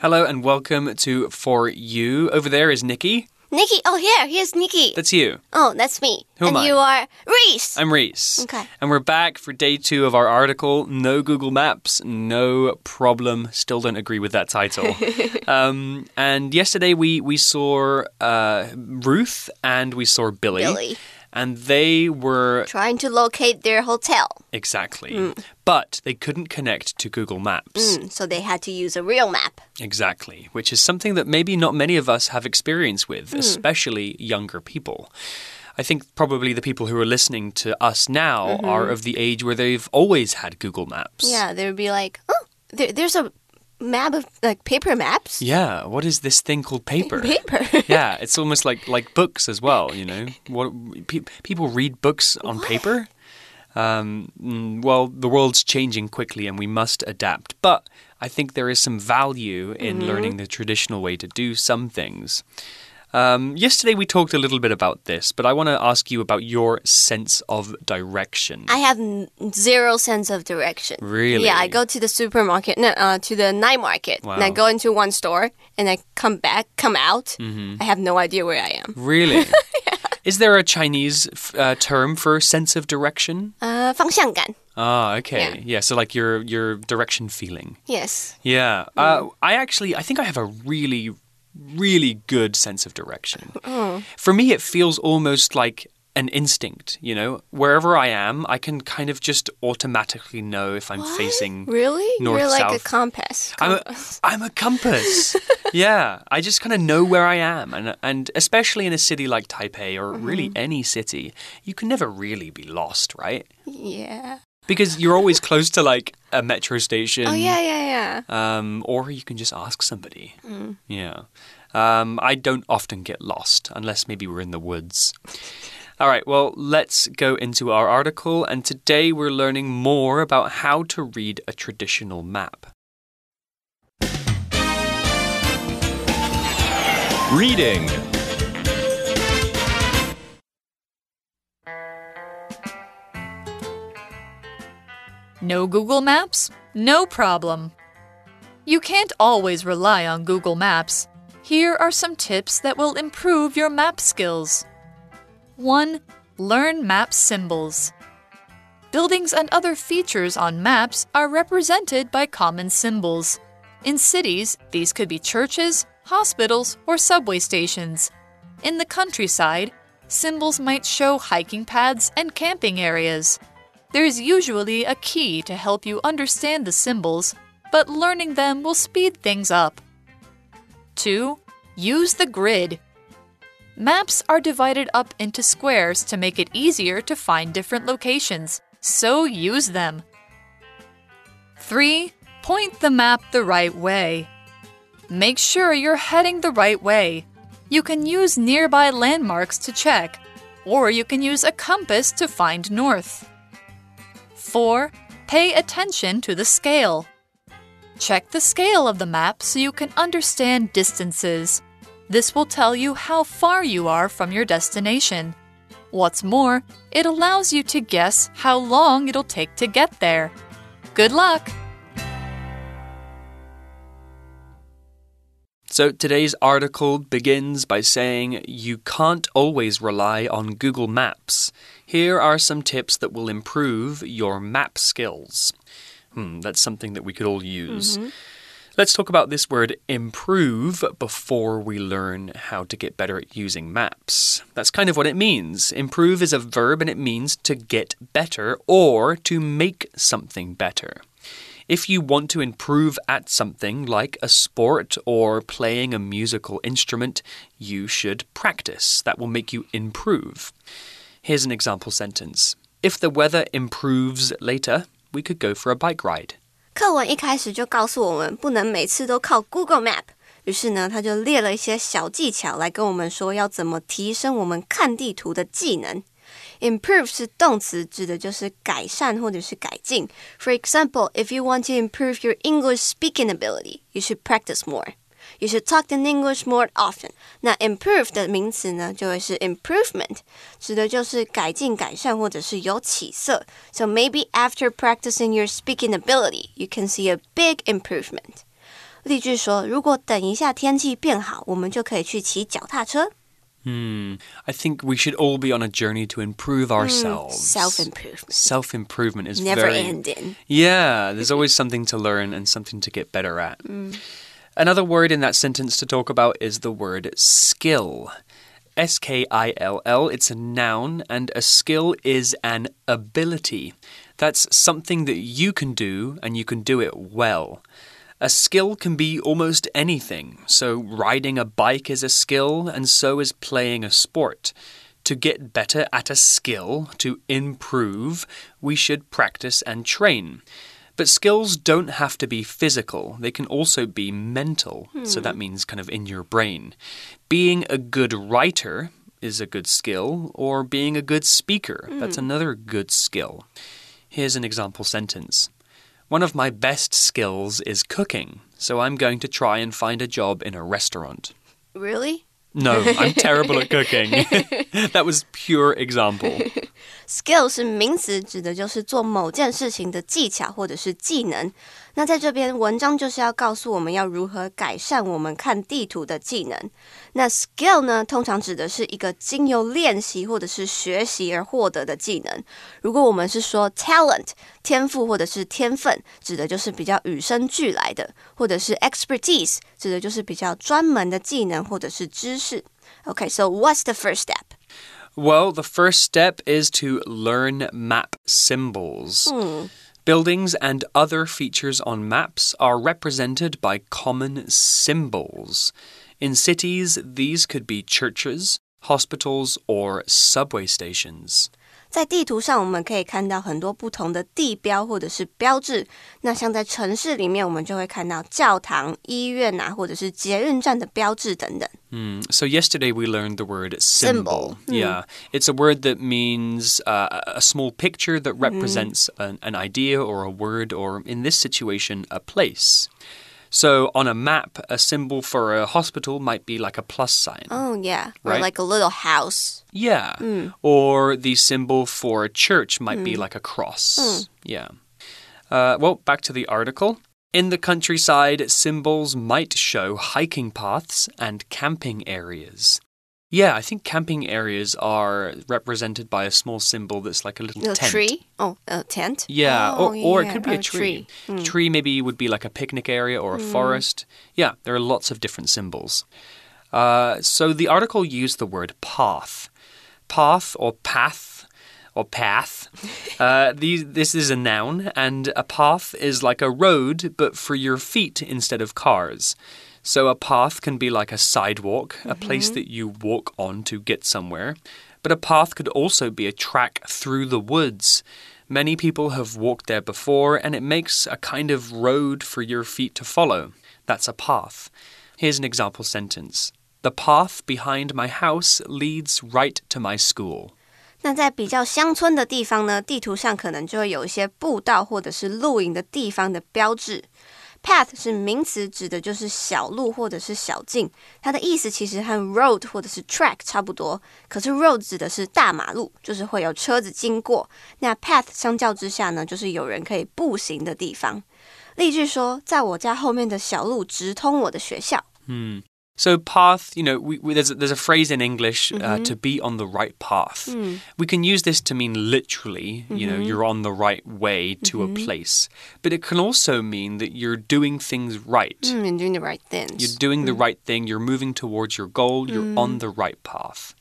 Hello and welcome to For You. Over there is Nikki. Nikki, oh here, here's Nikki. That's you. oh, that's me. Who and am I? you are Reese. I'm Reese. Okay. And we're back for day two of our article No Google Maps, no problem. Still don't agree with that title. um, and yesterday we, we saw uh, Ruth and we saw Billy. Billy. And they were Trying to locate their hotel. exactly, mm. but they couldn't connect to Google Maps. Mm, so they had to use a real map. Exactly, which is something that maybe not many of us have experience with, mm. especially younger people. I think probably the people who are listening to us now mm-hmm. are of the age where they've always had Google Maps. Yeah, they would be like, oh, there, there's a map of like paper maps. Yeah, what is this thing called paper? Paper. yeah, it's almost like like books as well, you know. What pe people read books on paper? Um, mm, well, the world's changing quickly and we must adapt. But I think there is some value in learning the traditional way to do some things. Um, yesterday we talked a little bit about this, but I want to ask you about your sense of direction. I have n- zero sense of direction. Really? Yeah, I go to the supermarket, no, uh, to the night market, and I Wow. go into one store, and I come back, come out. Mm-hmm. I have no idea where I am. Really? Is there a Chinese f- uh, term for sense of direction? Uh, 方向感. Ah, okay. Yeah. so like your your direction feeling. Yes. Yeah. Uh, I actually, I think I have a really, really good sense of direction. Oh. For me, it feels almost like an instinct, you know? Wherever I am, I can kind of just automatically know if I'm facing. Really? north, You're like a south. compass. I'm a, Compass. I'm a compass. yeah, I just kind of know where I am, and and especially in a city like Taipei or really mm-hmm. any city, you can never really be lost, right? yeah. Because you're always close to like a metro station. Oh, yeah, yeah, yeah. Um, or you can just ask somebody. Yeah. Um, I don't often get lost unless maybe we're in the woods. All right, well, let's go into our article. And today we're learning more about how to read a traditional map. Reading. No Google Maps? No problem. You can't always rely on Google Maps. Here are some tips that will improve your map skills. 1. Learn map symbols. Buildings and other features on maps are represented by common symbols. In cities, these could be churches, hospitals, or subway stations. In the countryside, symbols might show hiking paths and camping areas. There's usually a key to help you understand the symbols, but learning them will speed things up. 2. Use the grid. Maps are divided up into squares to make it easier to find different locations, so use them. 3. Point the map the right way. Make sure you're heading the right way. You can use nearby landmarks to check, or you can use a compass to find north. 4. Pay attention to the scale. Check the scale of the map so you can understand distances. This will tell you how far you are from your destination. What's more, it allows you to guess how long it'll take to get there. Good luck! So today's article begins by saying you can't always rely on Google Maps. Here are some tips that will improve your map skills. Hmm, that's something that we could all use. Let's talk about this word improve before we learn how to get better at using maps. That's kind of what it means. Improve is a verb and it means to get better or to make something better. If you want to improve at something like a sport or playing a musical instrument, you should practice. That will make you improve. Here's an example sentence If the weather improves later, we could go for a bike ride. 课文一开始就告诉我们，不能每次都靠 Google Map。于是呢，他就列了一些小技巧来跟我们说，要怎么提升我们看地图的技能。Improve 是动词，指的就是改善或者是改进。For example, if you want to improve your English speaking ability, you should practice more. You should talk in English more often. 那 improve 的名词呢，就会是 improvement，指的就是改进、改善或者是有起色。So maybe after practicing your speaking ability, you can see a big improvement. 例句说，如果等一下天气变好，我们就可以去骑脚踏车。 Hmm. I think we should all be on a journey to improve ourselves. Self improvement. Self improvement is Never very ending. Yeah, there's always something to learn and something to get better at. Another word in that sentence to talk about is the word skill. S K I L L, it's a noun, and a skill is an ability. That's something that you can do and you can do it well. A skill can be almost anything. So, riding a bike is a skill, and so is playing a sport. To get better at a skill, to improve, we should practice and train. But skills don't have to be physical, they can also be mental. So that hmm. means kind of in your brain. Being a good writer is a good skill, or being a good speaker, that's hmm. another good skill. Here's an example sentence. One of my best skills is cooking, so I'm going to try and find a job in a restaurant. Really? No, I'm terrible at cooking. that was pure example. Skill 是名词，指的就是做某件事情的技巧或者是技能。 那在这边文章就是要告诉我们要如何改善我们看地图的技能。那 skill 呢，通常指的是一个经由练习或者是学习而获得的技能。如果我们是说 talent 天赋或者是天分，指的就是比较与生俱来的，或者是 expertise 指的就是比较专门的技能或者是知识。Okay, so what's the first step? Well, the first step is to learn map symbols. Buildings and other features on maps are represented by common symbols. In cities, these could be churches, hospitals, or subway stations. 在地图上，我们可以看到很多不同的地标或者是标志。那像在城市里面，我们就会看到教堂、医院啊，或者是捷运站的标志等等。 Mm, So, yesterday we learned the word symbol. Symbol. Yeah. It's a word that means uh, a small picture that represents an, an idea or a word, or in this situation, a place. So, on a map, a symbol for a hospital might be like a plus sign. Oh yeah, or like a little house. Yeah. Hmm. Or the symbol for a church might be hmm. like a cross. Hmm. Yeah. Uh, well, back to the article. In the countryside, symbols might show hiking paths and camping areas. Yeah, I think camping areas are represented by a small symbol that's like a little Little tent. tree. Oh, a tent. Yeah, Oh, or, or it could be a tree. Tree maybe would be like a picnic area or a forest. Yeah, there are lots of different symbols. Uh, so the article used the word path. Path or path or path. Uh, these, this is a noun, and a path is like a road, but for your feet instead of cars. So a path can be like a sidewalk, a place that you walk on to get somewhere. But a path could also be a track through the woods. Many people have walked there before, and it makes a kind of road for your feet to follow. That's a path. Here's an example sentence The path behind my house leads right to my school. 那在比较乡村的地方呢，地图上可能就会有一些步道或者是露营的地方的标志。 Path 是名词，指的就是小路或者是小径，它的意思其实和 road 或者是 track 差不多。可是 road 指的是大马路，就是会有车子经过。那 path 相较之下呢，就是有人可以步行的地方。例句说，在我家后面的小路直通我的学校。嗯 So path, you know, we, we, there's a, there's a phrase in English uh, mm-hmm. to be on the right path. Hmm. We can use this to mean literally, you know, mm-hmm. you're on the right way to a mm-hmm. place, but it can also mean that you're doing things right. Mm, 嗯，you're doing the right things. You're doing the mm. right thing. You're moving towards your goal. You're mm. on the right path.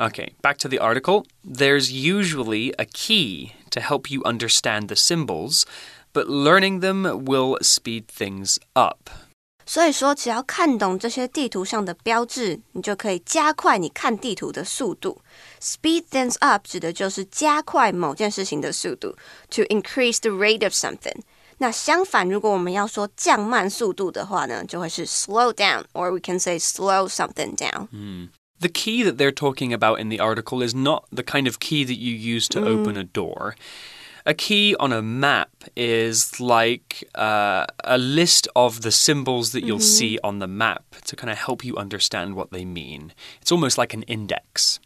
Okay, back to the article. There's usually a key to help you understand the symbols, but learning them will speed things up. 所以说，只要看懂这些地图上的标志，你就可以加快你看地图的速度。Speed things up 指的就是加快某件事情的速度，to increase the rate of something。那相反，如果我们要说降慢速度的话呢，就会是 slow down，or we can say slow something down。 The key that they're talking about in the article is not the kind of key that you use to open a door. A key on a map is like uh, a list of the symbols that you'll see on the map to kind of help you understand what they mean. It's almost like an index.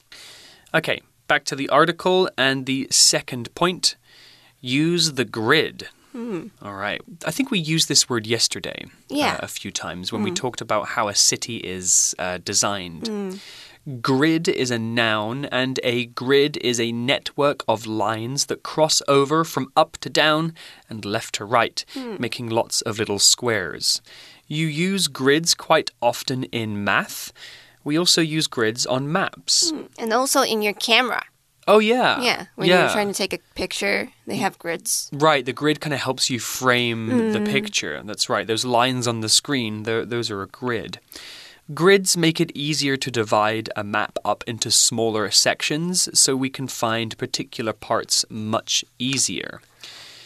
Okay, back to the article and the second point use the grid. All right. I think we used this word yesterday Yeah. uh, a few times when we talked about how a city is uh, designed. Grid is a noun, and a grid is a network of lines that cross over from up to down and left to right, hmm. making lots of little squares. You use grids quite often in math. We also use grids on maps. Hmm, and also in your camera. Oh, yeah. Yeah, when yeah. you're trying to take a picture, they have grids. Right, the grid kind of helps you frame the hmm. picture. That's right. Those lines on the screen, those are a grid. Grids make it easier to divide a map up into smaller sections so we can find particular parts much easier.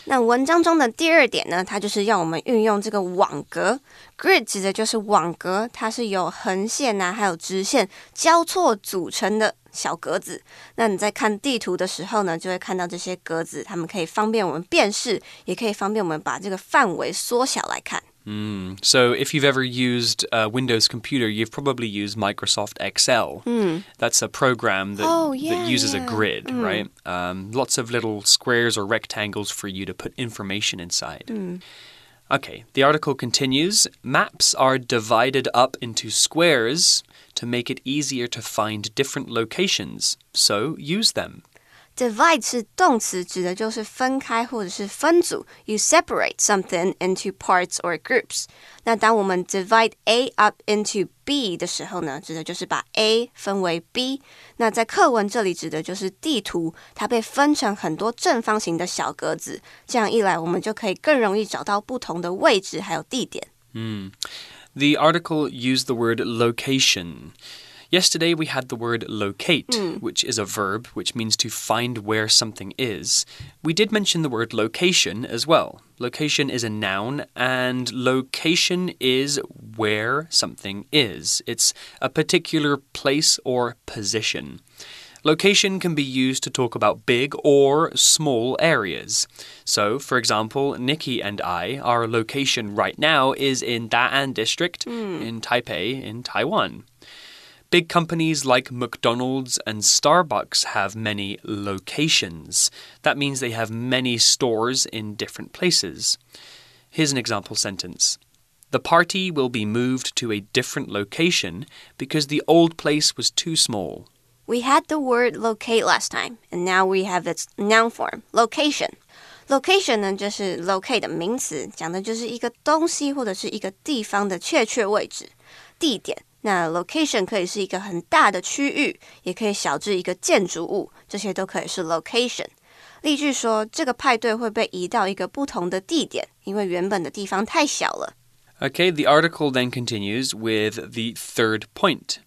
那文章中的第二点呢，它就是要我们运用这个网格。Grid 指的就是网格，它是由横线啊，还有直线交错组成的小格子。那你在看地图的时候呢，就会看到这些格子，它们可以方便我们辨识，也可以方便我们把这个范围缩小来看。 Mm. So, if you've ever used a Windows computer, you've probably used Microsoft Excel. That's a program that, Oh, yeah, that uses a yeah. grid, right? Um, lots of little squares or rectangles for you to put information inside. Okay, the article continues Maps are divided up into squares to make it easier to find different locations, so use them. Divide 是动词，指的就是分开或者是分组。You separate something into parts or groups。那当我们 divide A up into B 的时候呢，指的就是把 A 分为 B。那在课文这里指的就是地图，它被分成很多正方形的小格子。这样一来，我们就可以更容易找到不同的位置还有地点。 The article used the word location. Yesterday we had the word locate, hmm. which is a verb which means to find where something is. We did mention the word location as well. Location is a noun, and location is where something is. It's a particular place or position. Location can be used to talk about big or small areas. So, for example, Nikki and I, our location right now is in Da'an district hmm. in Taipei, in Taiwan. Big companies like McDonald's and Starbucks have many locations. That means they have many stores in different places. Here's an example sentence. The party will be moved to a different location because the old place was too small. We had the word locate last time, and now we have its noun form, location. Location 呢，就是 locate 的名词，讲的就是一个东西或者是一个地方的确切位置、地点。 那 location 可以是一个很大的区域，也可以小至一个建筑物，这些都可以是 location。例句说，这个派对会被移到一个不同的地点，因为原本的地方太小了。 Okay, the article then continues with the third point.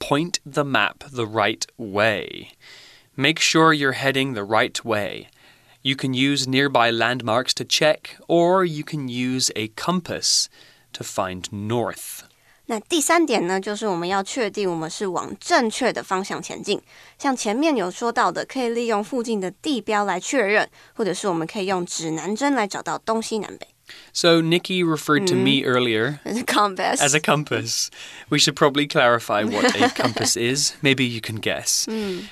Point the map the right way. Make sure you're heading the right way. You can use nearby landmarks to check, or you can use a compass to find north. 那第三点呢，就是我们要确定我们是往正确的方向前进。像前面有说到的，可以利用附近的地标来确认，或者是我们可以用指南针来找到东西南北。 So, Nikki referred to me earlier Compass as a compass. We should probably clarify what a compass is. Maybe you can guess.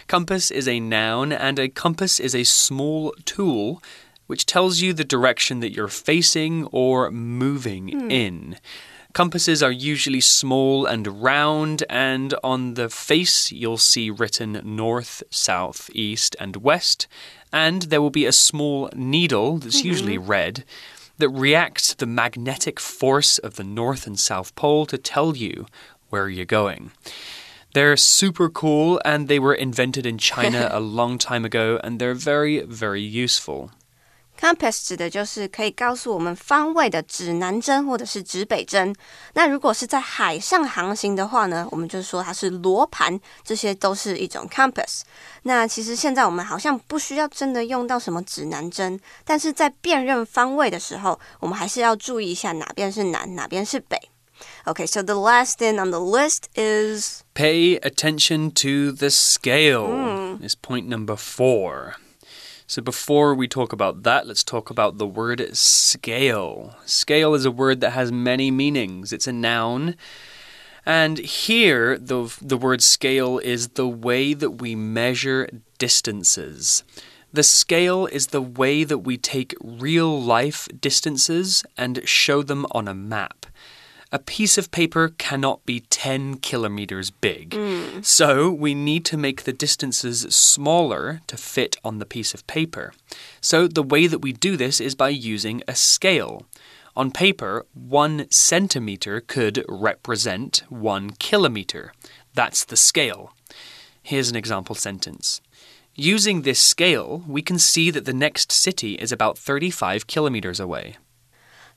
Compass is a noun, and a compass is a small tool which tells you the direction that you're facing or moving in. Compasses are usually small and round, and on the face you'll see written north, south, east, and west. And there will be a small needle that's mm-hmm. usually red that reacts to the magnetic force of the North and South Pole to tell you where you're going. They're super cool and they were invented in China a long time ago and they're very, very useful. Compass 指的就是可以告诉我们方位的指南针或者是指北针。那如果是在海上航行的话呢，我们就说它是罗盘，这些都是一种 compass。那其实现在我们好像不需要真的用到什么指南针，但是在辨认方位的时候，我们还是要注意一下哪边是南，哪边是北。Okay, so the last thing on the list is Pay attention to the scale, is point number four. So, before we talk about that, let's talk about the word scale. Scale is a word that has many meanings, it's a noun. And here, the, the word scale is the way that we measure distances. The scale is the way that we take real life distances and show them on a map. A piece of paper cannot be 10 kilometers big. Mm. So we need to make the distances smaller to fit on the piece of paper. So the way that we do this is by using a scale. On paper, one centimeter could represent one kilometer. That's the scale. Here's an example sentence. Using this scale, we can see that the next city is about 35 kilometers away.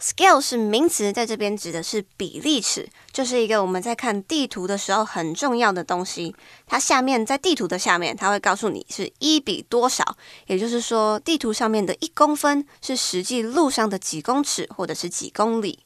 Scale 是名词，在这边指的是比例尺，就是一个我们在看地图的时候很重要的东西。它下面在地图的下面，它会告诉你是一比多少，也就是说，地图上面的一公分是实际路上的几公尺或者是几公里。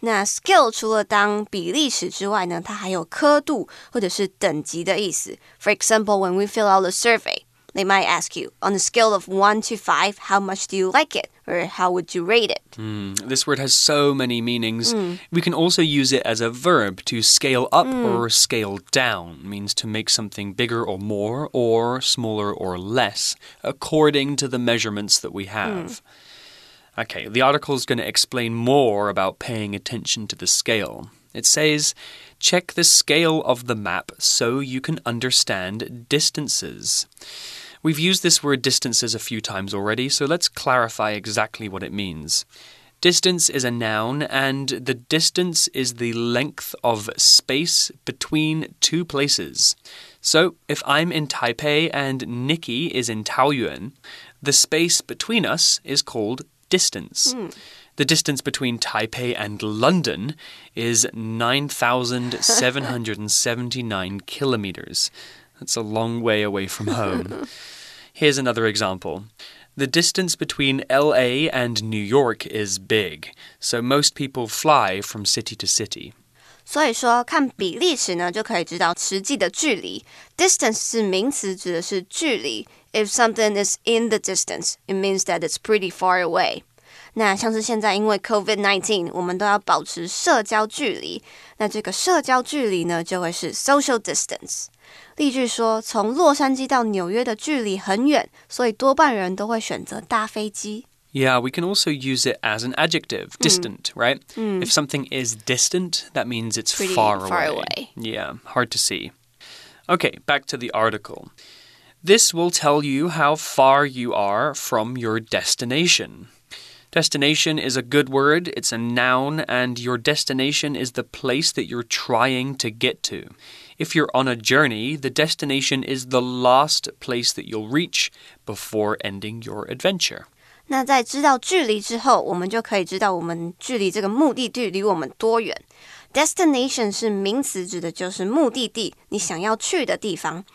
那 scale 除了当比例尺之外呢，它还有刻度或者是等级的意思。For example, when we fill out the survey. They might ask you, on a scale of 1 to 5, how much do you like it? Or how would you rate it? Mm, this word has so many meanings. Hmm. We can also use it as a verb to scale up hmm. or scale down. It means to make something bigger or more, or smaller or less, according to the measurements that we hmm. have. Okay, the article is going to explain more about paying attention to the scale. It says, check the scale of the map so you can understand distances. We've used this word distances a few times already, so let's clarify exactly what it means. Distance is a noun, and the distance is the length of space between two places. So, if I'm in Taipei and Nikki is in Taoyuan, the space between us is called distance. Hmm. The distance between Taipei and London is 9,779 kilometers. That's a long way away from home. Here's another example. The distance between LA and New York is big, so most people fly from city to city. 所以说，看比例尺呢，就可以知道实际的距离。Distance 是名词，指的是距离。If something is in the distance, it means that it's pretty far away. 那像是现在因为 COVID-19，我们都要保持社交距离。那这个社交距离呢，就会是 social distance。例句说，从洛杉矶到纽约的距离很远，所以多半人都会选择搭飞机。 Yeah, we can also use it as an adjective, distant, right? If something is distant, that means it's Pretty far, far away. away. Yeah, hard to see. Okay, back to the article. This will tell you how far you are from your destination. Destination is a good word, it's a noun, and your destination is the place that you're trying to get to. If you're on a journey, the destination is the last place that you'll reach before ending your adventure. 那在知道距离之后，我们就可以知道我们距离这个目的地离我们多远。Destination 是名词，指的就是目的地，你想要去的地方。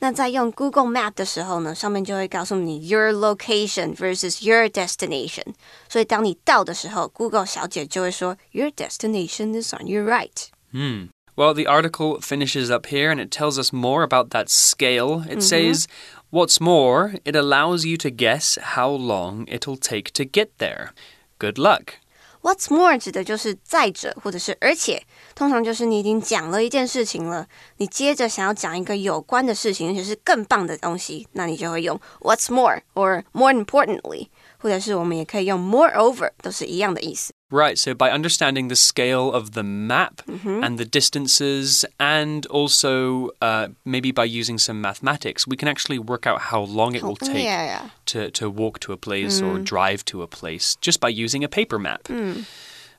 那在用 Google Map 的时候呢，上面就会告诉你 your location versus your destination。所以当你到的时候，Google 小姐就会说 your destination is on your right。 Hmm. Well, the article finishes up here and it tells us more about that scale. It says, What's more, it allows you to guess how long it'll take to get there. Good luck. What's more 指的就是再者或者是而且，通常就是你已经讲了一件事情了，你接着想要讲一个有关的事情，而且是更棒的东西，那你就会用 What's more or more importantly，或者是我们也可以用 moreover，都是一样的意思。Right, so by understanding the scale of the map mm-hmm. and the distances, and also uh, maybe by using some mathematics, we can actually work out how long it will oh, take Yeah, yeah. to, to walk to a place or mm. drive to a place just by using a paper map. Mm.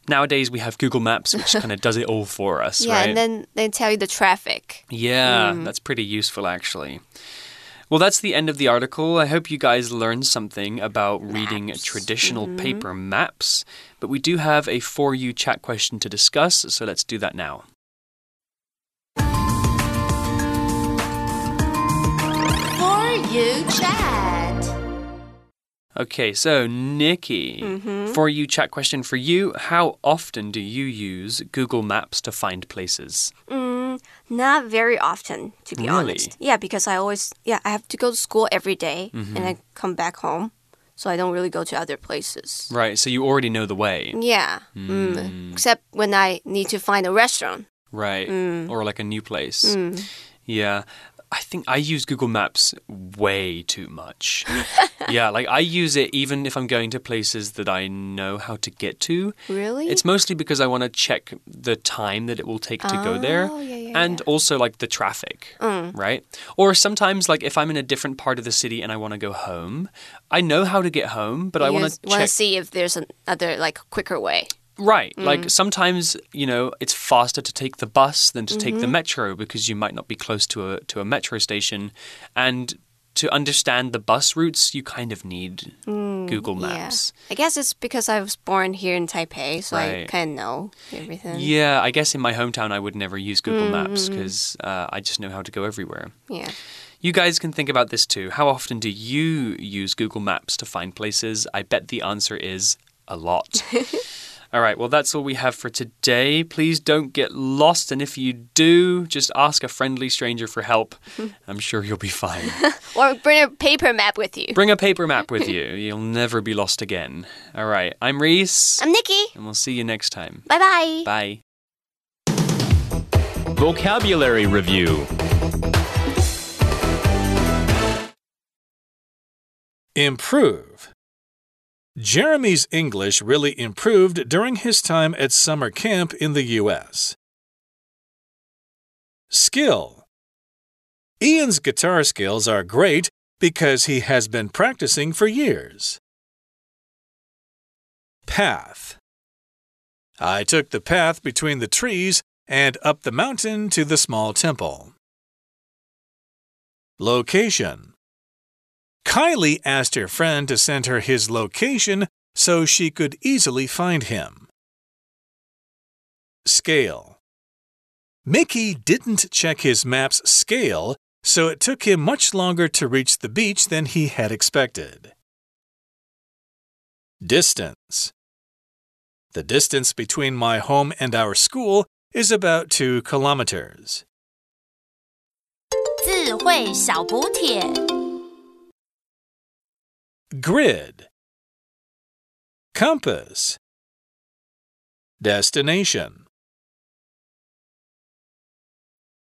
Nowadays, we have Google Maps, which kind of does it all for us, Yeah, right? and then they tell you the traffic. Yeah, mm. that's pretty useful actually. Well, that's the end of the article. I hope you guys learned something about reading traditional mm-hmm. paper maps. But we do have a For You chat question to discuss, so let's do that now. For you chat. Okay, so Nikki, For You chat question for you. How often do you use Google Maps to find places? Mm, not very often, to be Really? honest. Yeah, because I always yeah I have to go to school every day, and I come back home, so I don't really go to other places. Right, so you already know the way. Yeah, hmm. mm. except when I need to find a restaurant. Right. Mm. Or like a new place. Mm. Yeah. I think I use Google Maps way too much. yeah, like I use it even if I'm going to places that I know how to get to. Really? It's mostly because I want to check the time that it will take to go oh, there Oh, yeah, yeah, and also like the traffic, mm. right? Or sometimes like if I'm in a different part of the city and I want to go home, I know how to get home, but I You want to want to check see if there's another like quicker way. Right. Mm. Like sometimes, you know, it's faster to take the bus than to take the Mm-hmm. metro because you might not be close to a to a metro station and to understand the bus routes, you kind of need Google Maps. Mm, Yeah. I guess it's because I was born here in Taipei, so I kind of know everything. Yeah, I guess in my hometown I would never use Google Maps Mm-hmm. because uh, I just know how to go everywhere. Yeah. You guys can think about this too. How often do you use Google Maps to find places? I bet the answer is a lot. all right, well, that's all we have for today. Please don't get lost, and if you do, just ask a friendly stranger for help. I'm sure you'll be fine. Or bring a paper map with you. Bring a paper map with you. You'll never be lost again. All right, I'm Reese, I'm Nikki. and we'll see you next time. Bye bye. Bye. Vocabulary Review Improve. Jeremy's English really improved during his time at summer camp in the U.S. Skill. Ian's guitar skills are great because he has been practicing for years. Path. I took the path between the trees and up the mountain to the small temple. Location. Kylie asked her friend to send her his location so she could easily find him. Scale. Mickey didn't check his map's scale, so it took him much longer to reach the beach than he had expected. Distance. The distance between my home and our school is about two kilometers. 智慧小补帖。 Grid Compass Destination